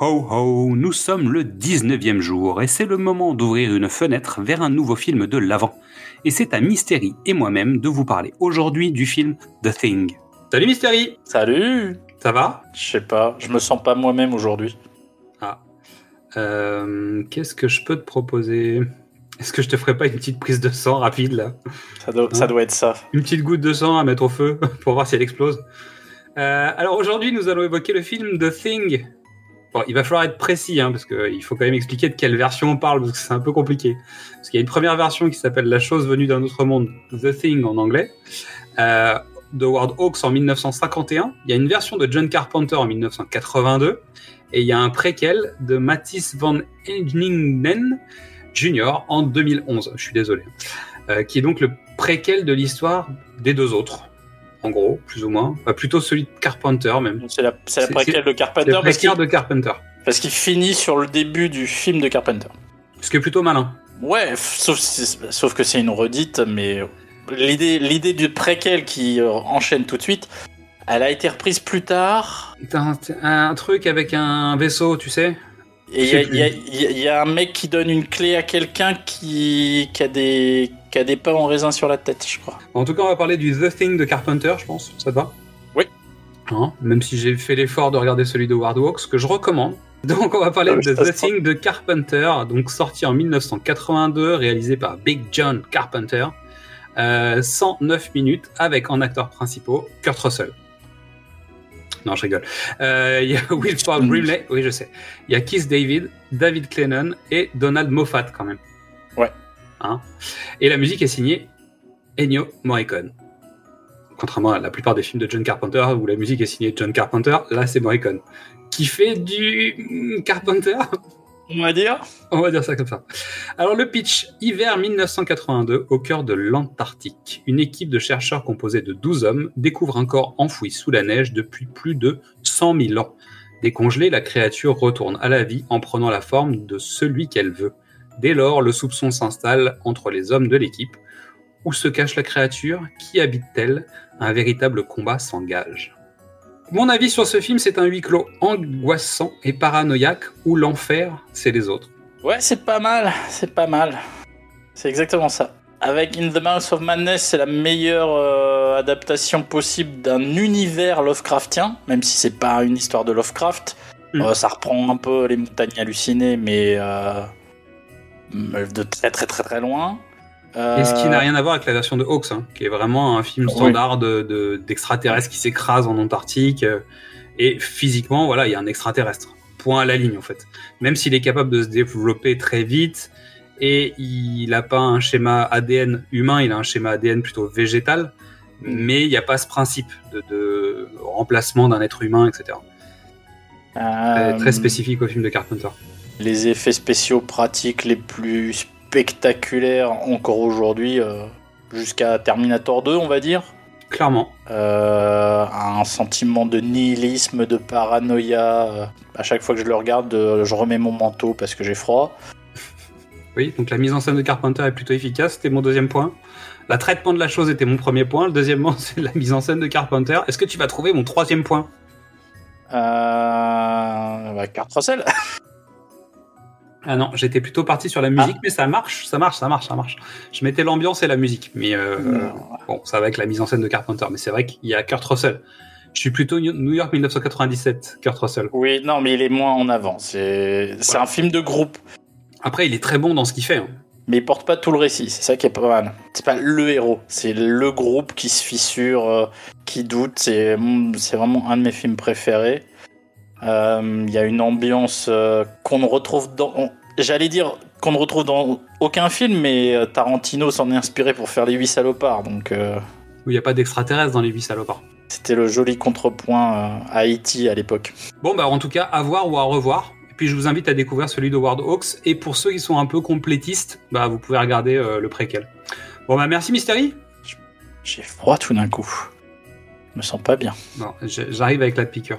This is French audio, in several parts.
ho ho, nous sommes le 19e jour et c'est le moment d'ouvrir une fenêtre vers un nouveau film de l'avant. Et c'est à Mystery et moi-même de vous parler aujourd'hui du film The Thing. Salut Mystery Salut Ça va? Je sais pas, je me sens pas moi-même aujourd'hui. Ah. Euh, Qu'est-ce que je peux te proposer? Est-ce que je te ferai pas une petite prise de sang rapide là? Ça doit, ça doit être ça. Une petite goutte de sang à mettre au feu pour voir si elle explose. Euh, alors aujourd'hui, nous allons évoquer le film The Thing. Il va falloir être précis, hein, parce qu'il faut quand même expliquer de quelle version on parle, parce que c'est un peu compliqué. Parce qu'il y a une première version qui s'appelle La chose venue d'un autre monde, The Thing en anglais, euh, de Howard Hawks en 1951. Il y a une version de John Carpenter en 1982, et il y a un préquel de Matisse Van Engningen Jr. en 2011. Je suis désolé. Euh, qui est donc le préquel de l'histoire des deux autres. En gros, plus ou moins. Plutôt celui de Carpenter, même. C'est la, préquelle de Carpenter de Carpenter. parce qu'il finit sur le début du film de Carpenter. Ce qui est plutôt malin. Ouais, sauf, que c'est une redite, mais l'idée, l'idée du préquel qui euh, enchaîne tout de suite, elle a été reprise plus tard. Un, un truc avec un vaisseau, tu sais? Et y, y y il y a un mec qui donne une clé à quelqu'un qui, qui, a des, qui a des pains en raisin sur la tête, je crois. En tout cas, on va parler du The Thing de Carpenter, je pense. Ça te va? Oui. Hein, même si j'ai fait l'effort de regarder celui de Howard Hawks, que je recommande. Donc, on va parler Ah, de The Thing de Carpenter, donc sorti en 1982, réalisé par Big John Carpenter. Euh, 109 minutes avec en acteurs principaux Kurt Russell. Non, je rigole. Euh, Il y a Wilford Brimley, oui, je sais. Il y a Keith David, David Clennon et Donald Moffat quand même. Hein et la musique est signée Ennio Morricone. Contrairement à la plupart des films de John Carpenter où la musique est signée John Carpenter, là c'est Morricone. Qui fait du mm, Carpenter? On va dire on va dire ça comme ça. Alors le pitch, hiver 1982, au cœur de l'Antarctique, une équipe de chercheurs composée de 12 hommes découvre un corps enfoui sous la neige depuis plus de 100 000 ans. Décongelée, la créature retourne à la vie en prenant la forme de celui qu'elle veut. Dès lors, le soupçon s'installe entre les hommes de l'équipe. Où se cache la créature? Qui habite-t-elle? Un véritable combat s'engage. Mon avis sur ce film, c'est un huis clos angoissant et paranoïaque où l'enfer, c'est les autres. Ouais, c'est pas mal, c'est pas mal. C'est exactement ça. Avec In the Mouth of Madness, c'est la meilleure euh, adaptation possible d'un univers Lovecraftien, même si c'est pas une histoire de Lovecraft. Mm. Euh, ça reprend un peu les montagnes hallucinées, mais euh, de très très très très loin. Et ce qui Euh, n'a rien à voir avec la version de Hawks, hein, qui est vraiment un film Oui. standard de- de- d'extraterrestres qui s'écrasent en Antarctique. euh, et physiquement, voilà, il y a un extraterrestre. Point à la ligne, en fait. Même s'il est capable de se développer très vite, et il n'a pas un schéma ADN humain, il a un schéma ADN plutôt végétal, mais il n'y a pas ce principe de, de remplacement d'un être humain, etc. Très, euh, très spécifique au film de Carpenter. Les effets spéciaux pratiques les plus spectaculaires encore aujourd'hui, euh, jusqu'à Terminator 2, on va dire. Clairement. Euh, un sentiment de nihilisme, de paranoïa. euh, À chaque fois que je le regarde, je remets mon manteau parce que j'ai froid. Oui, donc la mise en scène de Carpenter est plutôt efficace, c'était mon deuxième point. Le traitement de la chose était mon premier point. Le deuxièmement, c'est la mise en scène de Carpenter. Est-ce que tu vas trouver mon troisième point? Euh... Bah, Kurt Russell. Ah non, j'étais plutôt parti sur la musique, mais ça marche, ça marche, ça marche, ça marche. Je mettais l'ambiance et la musique, mais euh, bon, ça va avec la mise en scène de Carpenter. Mais c'est vrai qu'il y a Kurt Russell. Je suis plutôt New York 1997, Kurt Russell. Oui, non, mais il est moins en avant. C'est Ouais. un film de groupe. Après, il est très bon dans ce qu'il fait. hein. Mais il porte pas tout le récit, c'est ça qui est pas mal. C'est pas le héros, c'est le groupe qui se fissure, euh, qui doute. C'est mm, c'est vraiment un de mes films préférés. Euh, Il y a une ambiance euh, qu'on ne retrouve dans. J'allais dire qu'on ne retrouve dans aucun film, mais euh, Tarantino s'en est inspiré pour faire Les Huit Salopards. Donc Où il n'y a pas d'extraterrestres dans les huit salopards. c'était le joli contrepoint à Haïti à l'époque. Bon, bah en tout cas, à voir ou à revoir. Et puis je vous invite à découvrir celui de Ward Hawks. Et pour ceux qui sont un peu complétistes, bah vous pouvez regarder euh, le préquel. Bon, bah merci Mystery. J'ai froid tout d'un coup. Je me sens pas bien. Non, j'arrive avec la piqûre.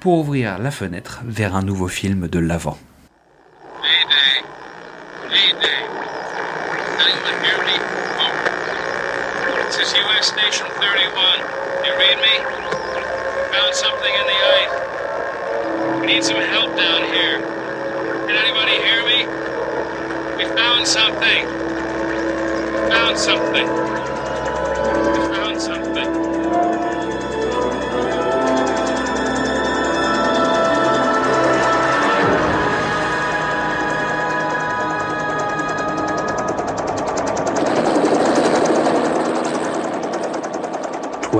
pour ouvrir la fenêtre vers un nouveau film de l'avant. Mayday. Mayday. Anyone hear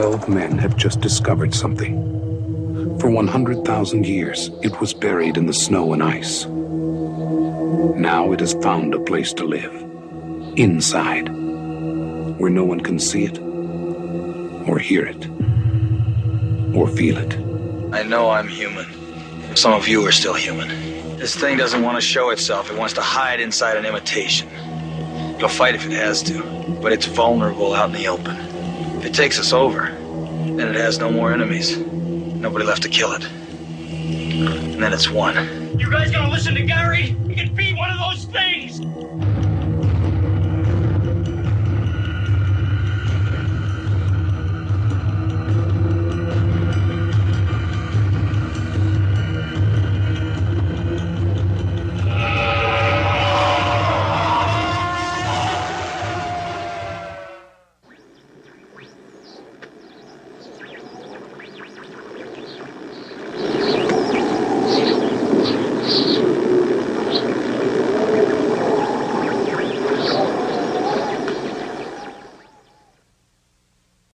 12 men have just discovered something. For 100,000 years, it was buried in the snow and ice. Now it has found a place to live. Inside. Where no one can see it, or hear it, or feel it. I know I'm human. Some of you are still human. This thing doesn't want to show itself, it wants to hide inside an imitation. It'll fight if it has to, but it's vulnerable out in the open. If it takes us over, then it has no more enemies. Nobody left to kill it. And then it's one. You guys gonna listen to Gary? He can be one of those things!